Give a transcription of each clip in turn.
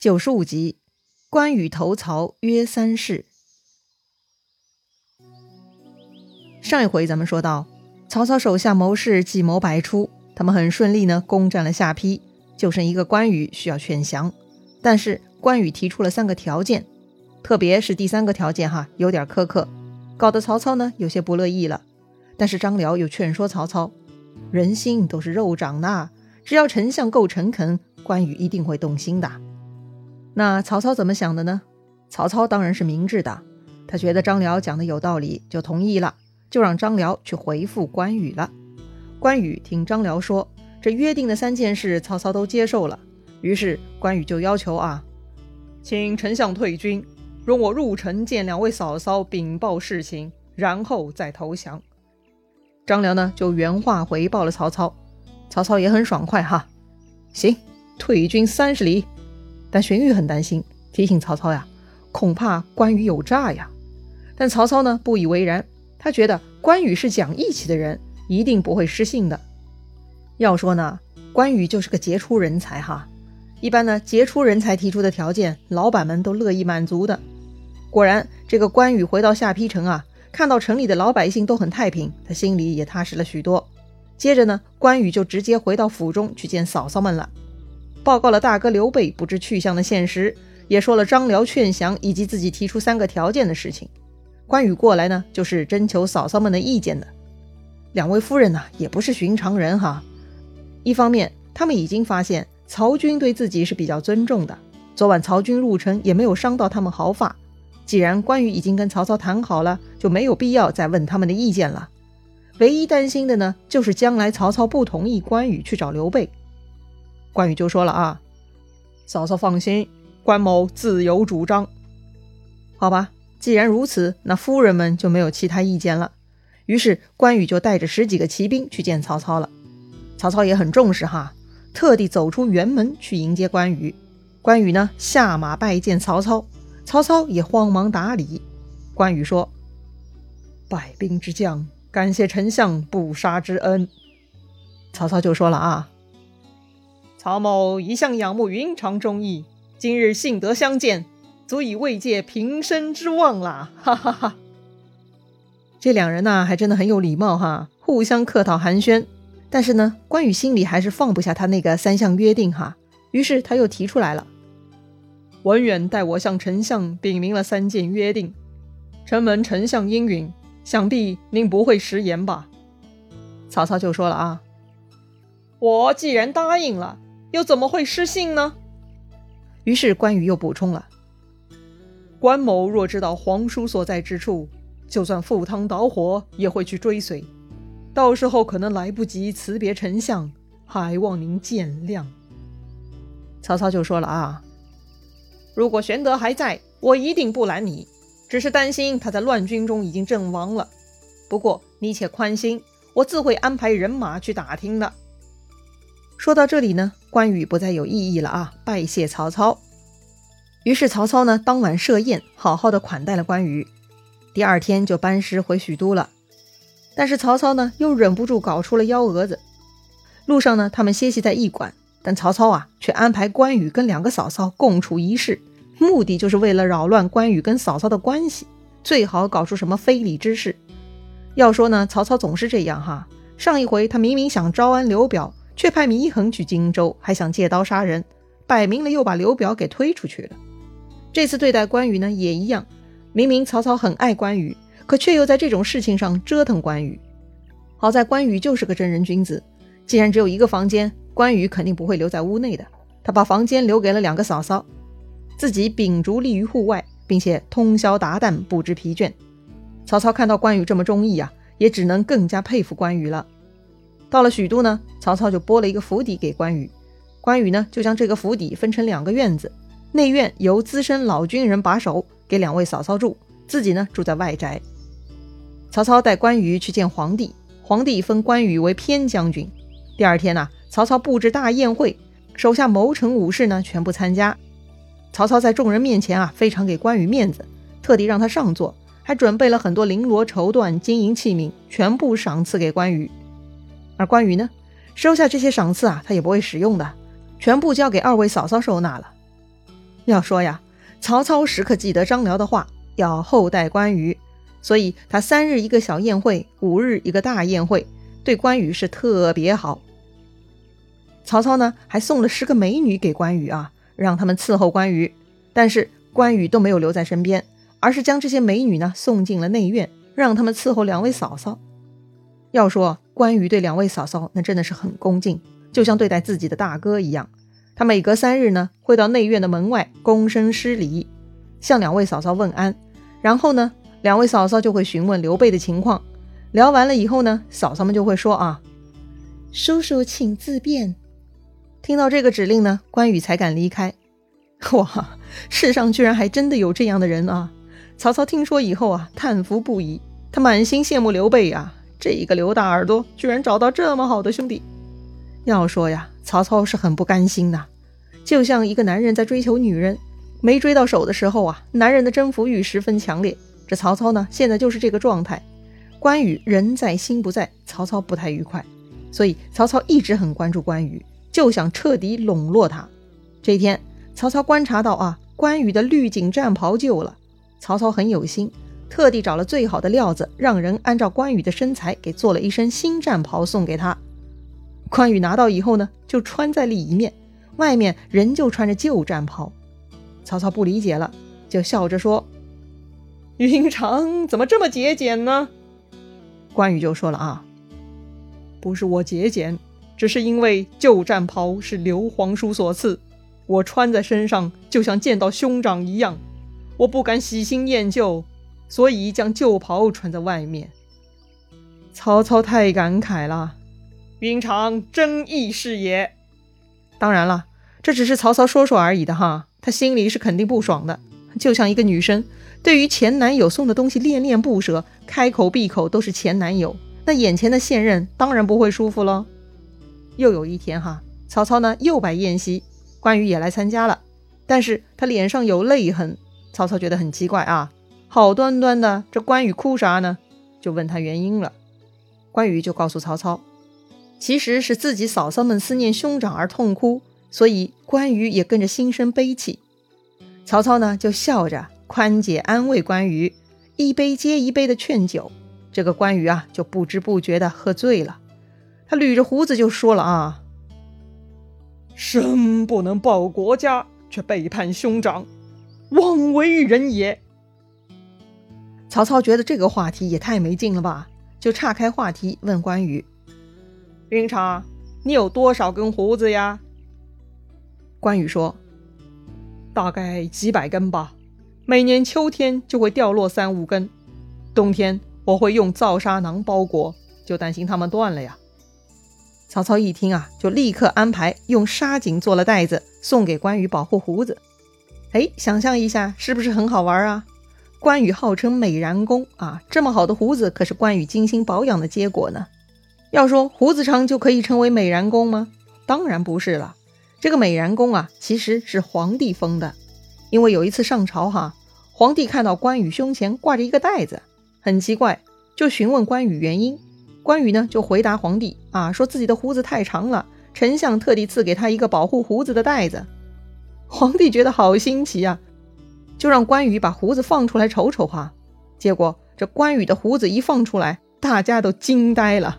九十五集，关羽投曹约三世。上一回咱们说到，曹操手下谋士计谋百出，他们很顺利呢，攻占了下邳，就剩一个关羽需要劝降。但是关羽提出了三个条件，特别是第三个条件哈，有点苛刻，搞得曹操呢有些不乐意了。但是张辽又劝说曹操，人心都是肉长的，只要丞相够诚恳，关羽一定会动心的。那曹操怎么想的呢？曹操当然是明智的，他觉得张辽讲的有道理，就同意了，就让张辽去回复关羽了。关羽听张辽说，这约定的三件事，曹操都接受了，于是关羽就要求啊，请丞相退军，容我入城见两位嫂嫂禀报事情，然后再投降。张辽呢就原话回报了曹操，曹操也很爽快哈，行，退军三十里。但荀彧很担心，提醒曹操呀，恐怕关羽有诈呀。但曹操呢不以为然，他觉得关羽是讲义气的人，一定不会失信的。要说呢，关羽就是个杰出人才哈。一般呢，杰出人才提出的条件，老板们都乐意满足的。果然，这个关羽回到下邳城啊，看到城里的老百姓都很太平，他心里也踏实了许多。接着呢，关羽就直接回到府中去见嫂嫂们了。报告了大哥刘备不知去向的现实，也说了张辽劝降以及自己提出三个条件的事情。关羽过来呢，就是征求嫂嫂们的意见的。两位夫人呢，也不是寻常人哈。一方面，他们已经发现曹军对自己是比较尊重的。昨晚曹军入城也没有伤到他们毫发。既然关羽已经跟曹操谈好了，就没有必要再问他们的意见了。唯一担心的呢，就是将来曹操不同意关羽去找刘备。关羽就说了啊，嫂嫂放心，关某自有主张。好吧，既然如此，那夫人们就没有其他意见了。于是关羽就带着十几个骑兵去见曹操了。曹操也很重视哈，特地走出辕门去迎接关羽。关羽呢下马拜见曹操，曹操也慌忙打礼。关羽说：“败兵之将，感谢丞相不杀之恩。”曹操就说了啊。曹某一向仰慕云长忠义，今日幸得相见，足以慰藉平生之望啦！哈哈哈。这两人呢，还真的很有礼貌哈，互相客套寒暄。但是呢，关羽心里还是放不下他那个三项约定哈，于是他又提出来了：“文远代我向丞相禀明了三件约定，承蒙丞相应允，想必您不会食言吧？”曹操就说了啊：“我既然答应了。”又怎么会失信呢？于是关羽又补充了：“关某若知道皇叔所在之处，就算赴汤蹈火也会去追随。到时候可能来不及辞别丞相，还望您见谅。”曹操就说了：“啊，如果玄德还在，我一定不拦你。只是担心他在乱军中已经阵亡了。不过你且宽心，我自会安排人马去打听的。”说到这里呢。关羽不再有异议了啊，拜谢曹操。于是曹操呢，当晚设宴，好好的款待了关羽。第二天就班师回许都了。但是曹操呢，又忍不住搞出了幺蛾子。路上呢，他们歇息在驿馆，但曹操啊，却安排关羽跟两个嫂嫂共处一室，目的就是为了扰乱关羽跟嫂嫂的关系，最好搞出什么非礼之事。要说呢，曹操总是这样哈。上一回他明明想招安刘表。却派祢衡去荆州，还想借刀杀人，摆明了又把刘表给推出去了。这次对待关羽呢，也一样。明明曹操很爱关羽，可却又在这种事情上折腾关羽。好在关羽就是个正人君子，既然只有一个房间，关羽肯定不会留在屋内的。他把房间留给了两个嫂嫂，自己秉烛立于户外，并且通宵达旦，不知疲倦。曹操看到关羽这么忠义啊，也只能更加佩服关羽了。到了许都呢，曹操就拨了一个府邸给关羽，关羽呢就将这个府邸分成两个院子，内院由资深老军人把守，给两位嫂嫂住，自己呢住在外宅。曹操带关羽去见皇帝，皇帝封关羽为偏将军。第二天呢，曹操布置大宴会，手下谋臣武士呢全部参加。曹操在众人面前啊，非常给关羽面子，特地让他上座，还准备了很多绫罗绸缎、金银器皿，全部赏赐给关羽。而关羽呢，收下这些赏赐啊，他也不会使用的，全部交给二位嫂嫂收纳了。要说呀，曹操时刻记得张辽的话，要厚待关羽，所以他三日一个小宴会，五日一个大宴会，对关羽是特别好。曹操呢，还送了十个美女给关羽啊，让他们伺候关羽。但是关羽都没有留在身边，而是将这些美女呢送进了内院，让他们伺候两位嫂嫂。要说关羽对两位嫂嫂，那真的是很恭敬，就像对待自己的大哥一样。他每隔三日呢，会到内院的门外躬身施礼，向两位嫂嫂问安。然后呢，两位嫂嫂就会询问刘备的情况。聊完了以后呢，嫂嫂们就会说啊：“叔叔请自便。”听到这个指令呢，关羽才敢离开。哇，世上居然还真的有这样的人啊！曹操听说以后啊，叹服不已。他满心羡慕刘备啊，这一个刘大耳朵居然找到这么好的兄弟。要说呀，曹操是很不甘心的，就像一个男人在追求女人，没追到手的时候啊，男人的征服欲十分强烈。这曹操呢，现在就是这个状态。关羽人在心不在，曹操不太愉快，所以曹操一直很关注关羽。就想彻底笼络他。这一天，曹操观察到啊，关羽的绿锦战袍旧了。曹操很有心，特地找了最好的料子，让人按照关羽的身材给做了一身新战袍送给他。关羽拿到以后呢，就穿在里面，外面仍旧穿着旧战袍。曹操不理解了，就笑着说：“云长怎么这么节俭呢？”关羽就说了啊：“不是我节俭。”只是因为旧战袍是刘皇叔所赐，我穿在身上就像见到兄长一样，我不敢喜新厌旧，所以将旧袍穿在外面。曹操太感慨了，云长真义士也。当然了，这只是曹操说说而已的哈，他心里是肯定不爽的，就像一个女生对于前男友送的东西恋恋不舍，开口闭口都是前男友，那眼前的现任当然不会舒服喽。又有一天哈，曹操呢又摆宴席，关羽也来参加了，但是他脸上有泪痕。曹操觉得很奇怪啊，好端端的这关羽哭啥呢？就问他原因了。关羽就告诉曹操，其实是自己嫂嫂们思念兄长而痛哭，所以关羽也跟着心生悲戚。曹操呢就笑着宽解安慰关羽，一杯接一杯的劝酒，这个关羽啊就不知不觉的喝醉了。他捋着胡子就说了啊：“生不能报国家，却背叛兄长，枉为人也。”曹操觉得这个话题也太没劲了吧，就岔开话题问关羽：“云长，你有多少根胡子呀？”关羽说：“大概几百根吧，每年秋天就会掉落三五根，冬天我会用皂纱囊包裹，就担心它们断了呀。”曹操一听啊，就立刻安排用纱锦做了袋子送给关羽保护胡子。哎，想象一下，是不是很好玩啊？关羽号称美髯公啊，这么好的胡子可是关羽精心保养的结果呢。要说胡子长就可以称为美髯公吗？当然不是了。这个美髯公啊，其实是皇帝封的。因为有一次上朝哈，皇帝看到关羽胸前挂着一个袋子，很奇怪，就询问关羽原因。关羽呢就回答皇帝啊，说自己的胡子太长了，丞相特地赐给他一个保护胡子的袋子。皇帝觉得好新奇啊，就让关羽把胡子放出来瞅瞅哈。结果这关羽的胡子一放出来，大家都惊呆了，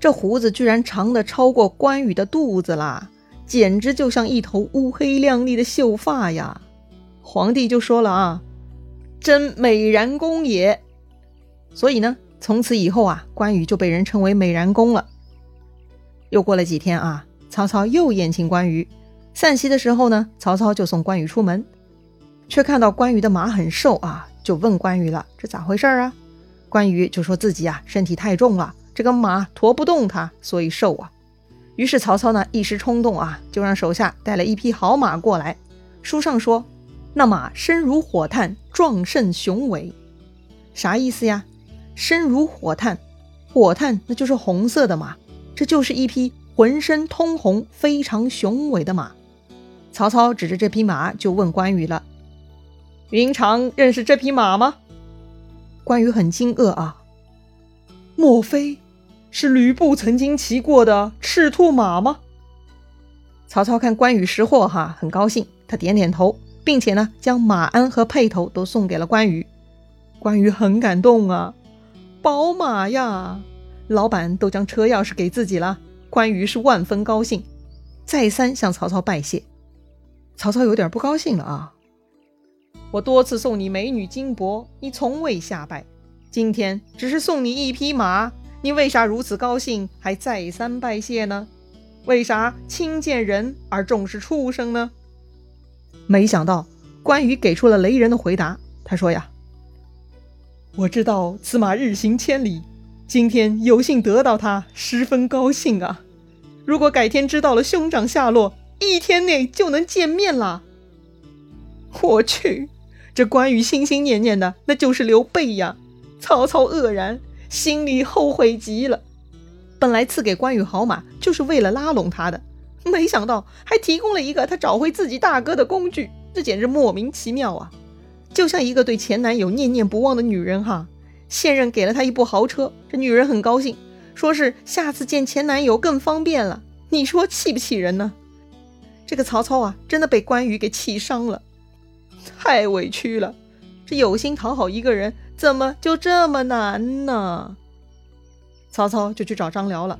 这胡子居然长的超过关羽的肚子啦，简直就像一头乌黑亮丽的秀发呀！皇帝就说了啊，真美髯公也。所以呢。从此以后啊，关羽就被人称为美髯公了。又过了几天啊，曹操又宴请关羽。散席的时候呢，曹操就送关羽出门，却看到关羽的马很瘦啊，就问关羽了：“这咋回事啊？”关羽就说自己啊身体太重了，这个马驮不动他，所以瘦啊。于是曹操呢一时冲动啊，就让手下带了一匹好马过来。书上说，那马身如火炭，壮盛雄伟，啥意思呀？身如火炭，火炭那就是红色的马，这就是一匹浑身通红、非常雄伟的马。曹操指着这匹马就问关羽了：“云长认识这匹马吗？”关羽很惊愕啊，莫非是吕布曾经骑过的赤兔马吗？曹操看关羽识货哈，很高兴，他点点头，并且呢，将马鞍和辔头都送给了关羽。关羽很感动啊，宝马呀！老板都将车钥匙给自己了，关羽是万分高兴，再三向曹操拜谢。曹操有点不高兴了啊！我多次送你美女金帛，你从未下拜，今天只是送你一匹马，你为啥如此高兴，还再三拜谢呢？为啥轻贱人而重视畜生呢？没想到关羽给出了雷人的回答。他说：“呀，我知道此马日行千里，今天有幸得到它，十分高兴啊！如果改天知道了兄长下落，一天内就能见面了。我去，这关羽心心念念的那就是刘备呀！”曹操愕然，心里后悔极了。本来赐给关羽好马就是为了拉拢他的，没想到还提供了一个他找回自己大哥的工具，这简直莫名其妙啊！就像一个对前男友念念不忘的女人哈，现任给了她一部豪车，这女人很高兴，说是下次见前男友更方便了。你说气不气人呢？这个曹操啊，真的被关羽给气伤了，太委屈了。这有心讨好一个人，怎么就这么难呢？曹操就去找张辽了。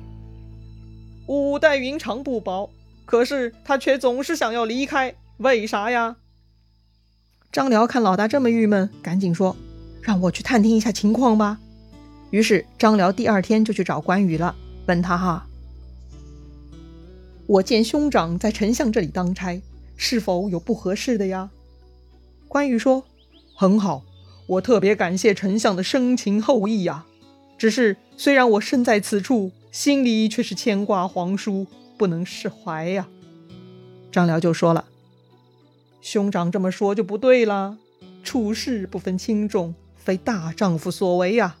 五代云长不保，可是他却总是想要离开，为啥呀？张辽看老大这么郁闷，赶紧说：“让我去探听一下情况吧。”于是张辽第二天就去找关羽了，问他：“哈，我见兄长在丞相这里当差，是否有不合适的呀？”关羽说：“很好，我特别感谢丞相的深情厚谊呀。”只是，虽然我身在此处，心里却是牵挂皇叔，不能释怀呀。张辽就说了：“兄长这么说就不对了，处事不分轻重，非大丈夫所为呀。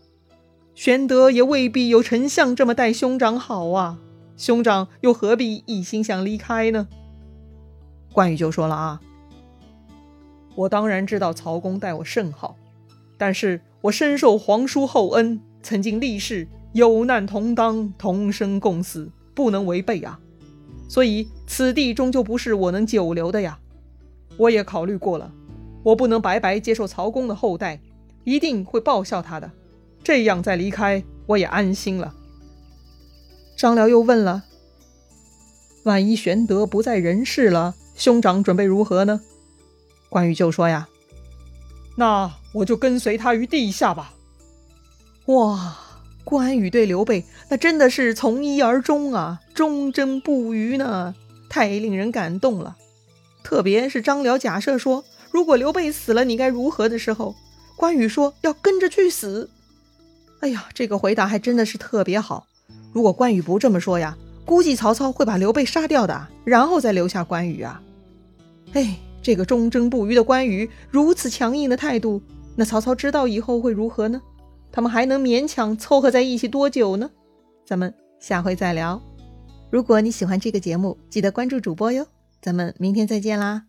玄德也未必有丞相这么待兄长好啊，兄长又何必一心想离开呢？”关羽就说了：“啊，我当然知道曹公待我甚好，但是我深受皇叔厚恩。”曾经立誓有难同当，同生共死，不能违背啊！所以此地终究不是我能久留的呀。我也考虑过了，我不能白白接受曹公的厚待，一定会报效他的。这样再离开，我也安心了。张辽又问了：“万一玄德不在人世了，兄长准备如何呢？”关羽就说：“呀，那我就跟随他于地下吧。”哇，关羽对刘备那真的是从一而终啊，忠贞不渝呢，太令人感动了。特别是张辽假设说，如果刘备死了，你该如何的时候，关羽说要跟着去死。哎呀，这个回答还真的是特别好。如果关羽不这么说呀，估计曹操会把刘备杀掉的，然后再留下关羽啊。哎，这个忠贞不渝的关羽如此强硬的态度，那曹操知道以后会如何呢？他们还能勉强凑合在一起多久呢？咱们下回再聊。如果你喜欢这个节目，记得关注主播哟。咱们明天再见啦！